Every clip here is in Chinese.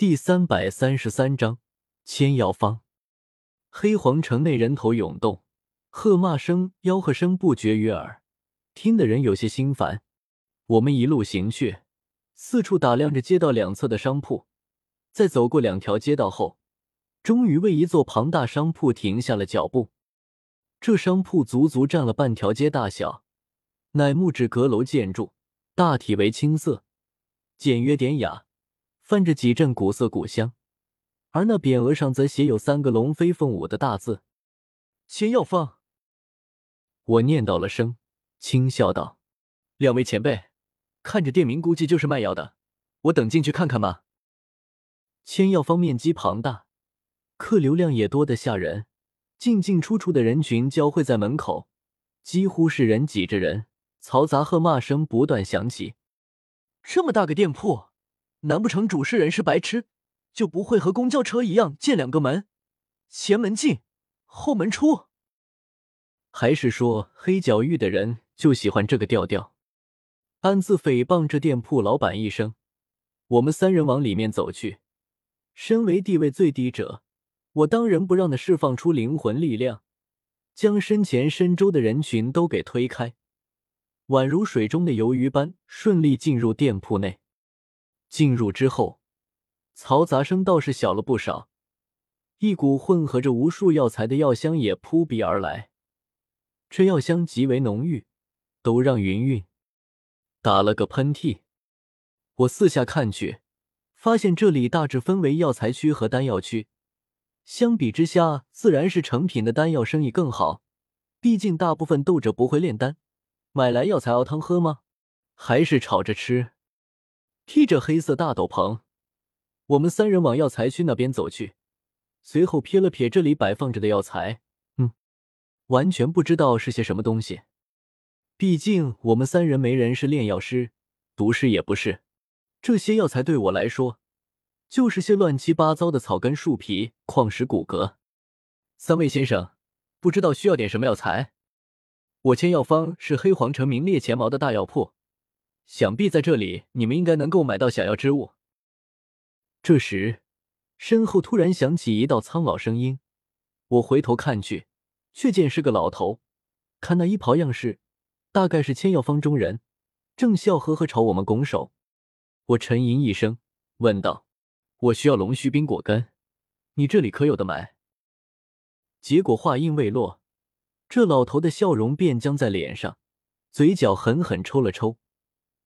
第三百三十三章千药方。黑皇城内人头涌动，喝骂声、吆喝声不绝于耳，听的人有些心烦。我们一路行去，四处打量着街道两侧的商铺，在走过两条街道后，终于为一座庞大商铺停下了脚步。这商铺足足占了半条街大小，乃木质阁楼建筑，大体为青色，简约典雅。泛着几阵古色古香，而那匾额上则写有三个龙飞凤舞的大字“仙药方”。我念叨了声，轻笑道：“两位前辈，看着店名，估计就是卖药的。我等进去看看吧。”千药方面积庞大，客流量也多得吓人，进进出出的人群交汇在门口，几乎是人挤着人，嘈杂喝骂声不断响起。这么大个店铺！难不成主事人是白痴，就不会和公交车一样建两个门，前门进，后门出？还是说黑角域的人就喜欢这个调调？暗自诽谤这店铺老板一声，我们三人往里面走去。身为地位最低者，我当仁不让的释放出灵魂力量，将身前身周的人群都给推开，宛如水中的游鱼般顺利进入店铺内。进入之后，嘈杂声倒是小了不少，一股混合着无数药材的药香也扑鼻而来。这药香极为浓郁，都让云云打了个喷嚏。我四下看去，发现这里大致分为药材区和丹药区。相比之下，自然是成品的丹药生意更好，毕竟大部分斗者不会炼丹，买来药材熬汤喝吗？还是炒着吃？披着黑色大斗篷，我们三人往药材区那边走去。随后瞥了瞥这里摆放着的药材，嗯，完全不知道是些什么东西。毕竟我们三人没人是炼药师，毒师也不是。这些药材对我来说，就是些乱七八糟的草根、树皮、矿石、骨骼。三位先生，不知道需要点什么药材？我千药方是黑皇城名列前茅的大药铺。想必在这里，你们应该能够买到想要之物。这时，身后突然响起一道苍老声音，我回头看去，却见是个老头。看那衣袍样式，大概是千药方中人，正笑呵呵朝我们拱手。我沉吟一声，问道：“我需要龙须冰果根，你这里可有的买？”结果话音未落，这老头的笑容便僵在脸上，嘴角狠狠抽了抽。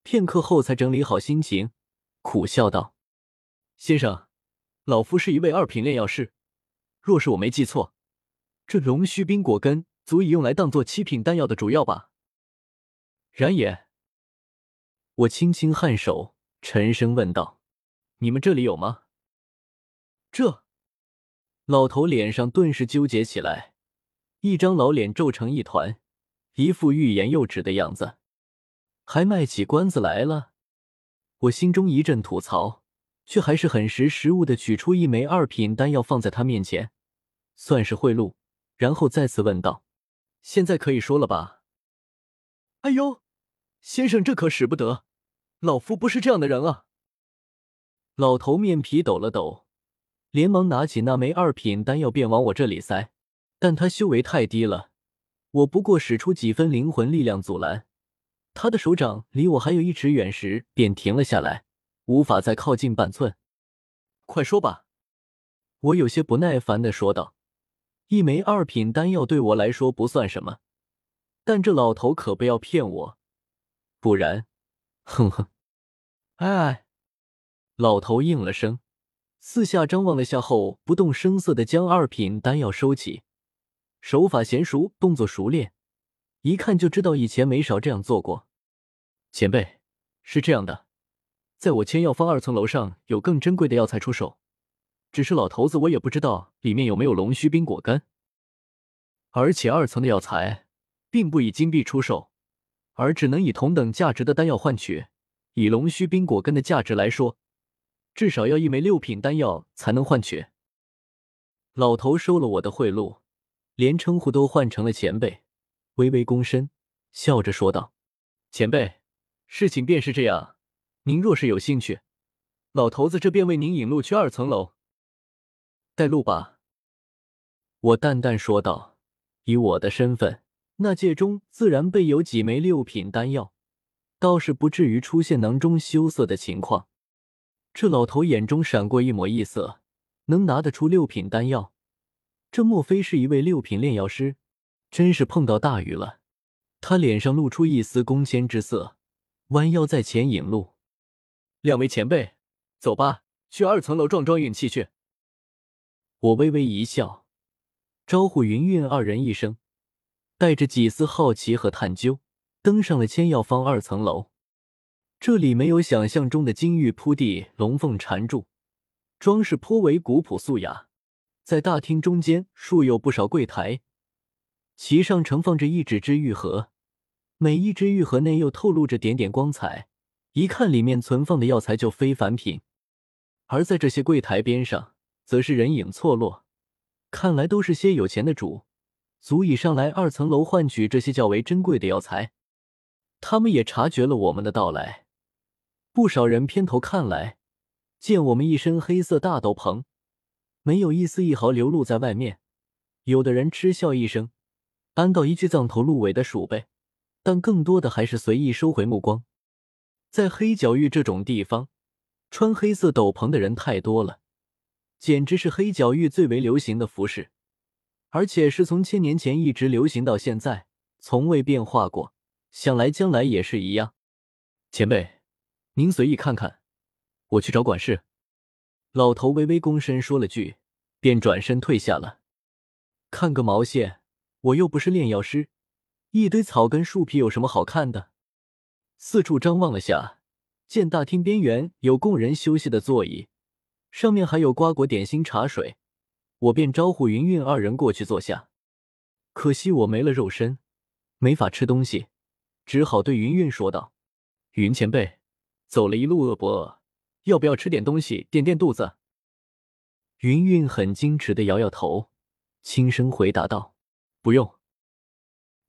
片刻后，才整理好心情，苦笑道：“先生，老夫是一位二品炼药师。若是我没记错，这龙须冰果根足以用来当做七品丹药的主药吧？”然也。我轻轻颔首，沉声问道：“你们这里有吗？”这老头脸上顿时纠结起来，一张老脸皱成一团，一副欲言又止的样子。还卖起关子来了，我心中一阵吐槽，却还是很识时务的取出一枚二品丹药放在他面前，算是贿赂。然后再次问道：“现在可以说了吧？”哎呦，先生这可使不得，老夫不是这样的人啊！老头面皮抖了抖，连忙拿起那枚二品丹药便往我这里塞，但他修为太低了，我不过使出几分灵魂力量阻拦。他的手掌离我还有一尺远时，便停了下来，无法再靠近半寸。快说吧！我有些不耐烦的说道。一枚二品丹药对我来说不算什么，但这老头可不要骗我，不然……哼哼！哎！老头应了声，四下张望了下后，不动声色的将二品丹药收起，手法娴熟，动作熟练。一看就知道以前没少这样做过。前辈，是这样的，在我千药方二层楼上有更珍贵的药材出售，只是老头子我也不知道里面有没有龙须冰果干。而且二层的药材并不以金币出售，而只能以同等价值的丹药换取。以龙须冰果根的价值来说，至少要一枚六品丹药才能换取。老头收了我的贿赂，连称呼都换成了前辈。微微躬身，笑着说道：“前辈，事情便是这样。您若是有兴趣，老头子这便为您引路去二层楼。带路吧。”我淡淡说道：“以我的身份，那戒中自然备有几枚六品丹药，倒是不至于出现囊中羞涩的情况。”这老头眼中闪过一抹异色，能拿得出六品丹药，这莫非是一位六品炼药师？真是碰到大雨了。他脸上露出一丝恭谦之色，弯腰在前引路。两位前辈，走吧，去二层楼撞撞运气去。我微微一笑，招呼云韵二人一声，带着几丝好奇和探究，登上了千药坊二层楼。这里没有想象中的金玉铺地、龙凤缠柱，装饰颇为古朴素雅。在大厅中间竖有不少柜台，其上盛放着一纸支玉盒。每一只玉盒内又透露着点点光彩，一看里面存放的药材就非凡品。而在这些柜台边上，则是人影错落，看来都是些有钱的主，足以上来二层楼换取这些较为珍贵的药材。他们也察觉了我们的到来，不少人偏头看来，见我们一身黑色大斗篷，没有一丝一毫流露在外面。有的人嗤笑一声，安到一句藏头鹿尾的鼠辈。但更多的还是随意收回目光，在黑角域这种地方，穿黑色斗篷的人太多了，简直是黑角域最为流行的服饰，而且是从千年前一直流行到现在，从未变化过，想来将来也是一样。前辈，您随意看看，我去找管事。老头微微躬身说了句，便转身退下了。看个毛线，我又不是炼药师。一堆草根树皮有什么好看的？四处张望了下，见大厅边缘有供人休息的座椅，上面还有瓜果点心、茶水，我便招呼云云二人过去坐下。可惜我没了肉身，没法吃东西，只好对云云说道：“云前辈，走了一路饿不饿？要不要吃点东西垫垫肚子？”云云很矜持的摇摇头，轻声回答道：“不用。”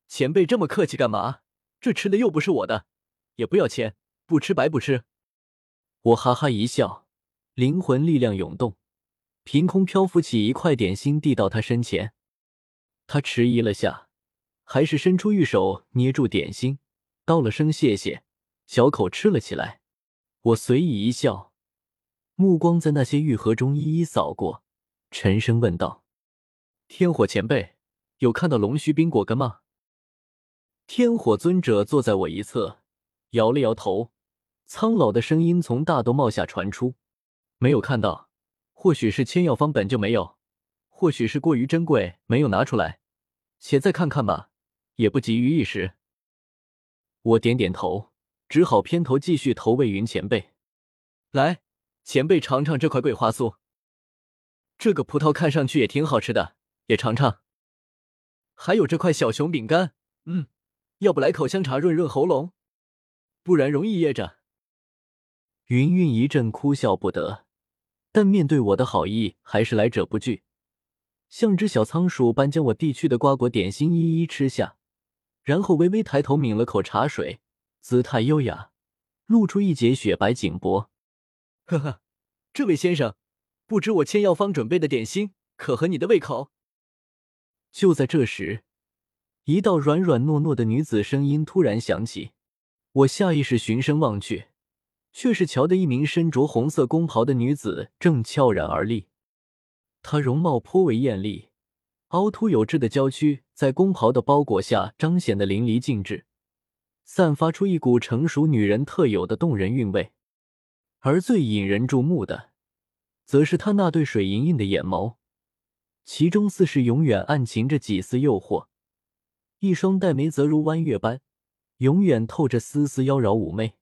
前辈这么客气干嘛？这吃的又不是我的，也不要钱，不吃白不吃。我哈哈一笑，灵魂力量涌动，凭空漂浮起一块点心递到他身前。他迟疑了下，还是伸出玉手捏住点心，道了声谢谢，小口吃了起来。我随意一笑，目光在那些玉盒中一一扫过，沉声问道：“天火前辈，有看到龙须冰果根吗？”天火尊者坐在我一侧，摇了摇头，苍老的声音从大兜帽下传出：“没有看到，或许是千药方本就没有，或许是过于珍贵没有拿出来，且再看看吧，也不急于一时。”我点点头，只好偏头继续投喂云前辈：“来，前辈尝尝这块桂花酥，这个葡萄看上去也挺好吃的，也尝尝。还有这块小熊饼干，嗯。”要不来口香茶润润喉咙，不然容易噎着。云云一阵哭笑不得，但面对我的好意，还是来者不拒，像只小仓鼠般将我递去的瓜果点心一一吃下，然后微微抬头抿了口茶水，姿态优雅，露出一截雪白颈脖。呵呵，这位先生，不知我千药方准备的点心可合你的胃口？就在这时。一道软软糯糯的女子声音突然响起，我下意识循声望去，却是瞧得一名身着红色宫袍的女子正悄然而立。她容貌颇为艳丽，凹凸有致的娇躯在宫袍的包裹下彰显的淋漓尽致，散发出一股成熟女人特有的动人韵味。而最引人注目的，则是她那对水盈盈的眼眸，其中似是永远暗噙着几丝诱惑。一双黛眉则如弯月般，永远透着丝丝妖娆妩媚。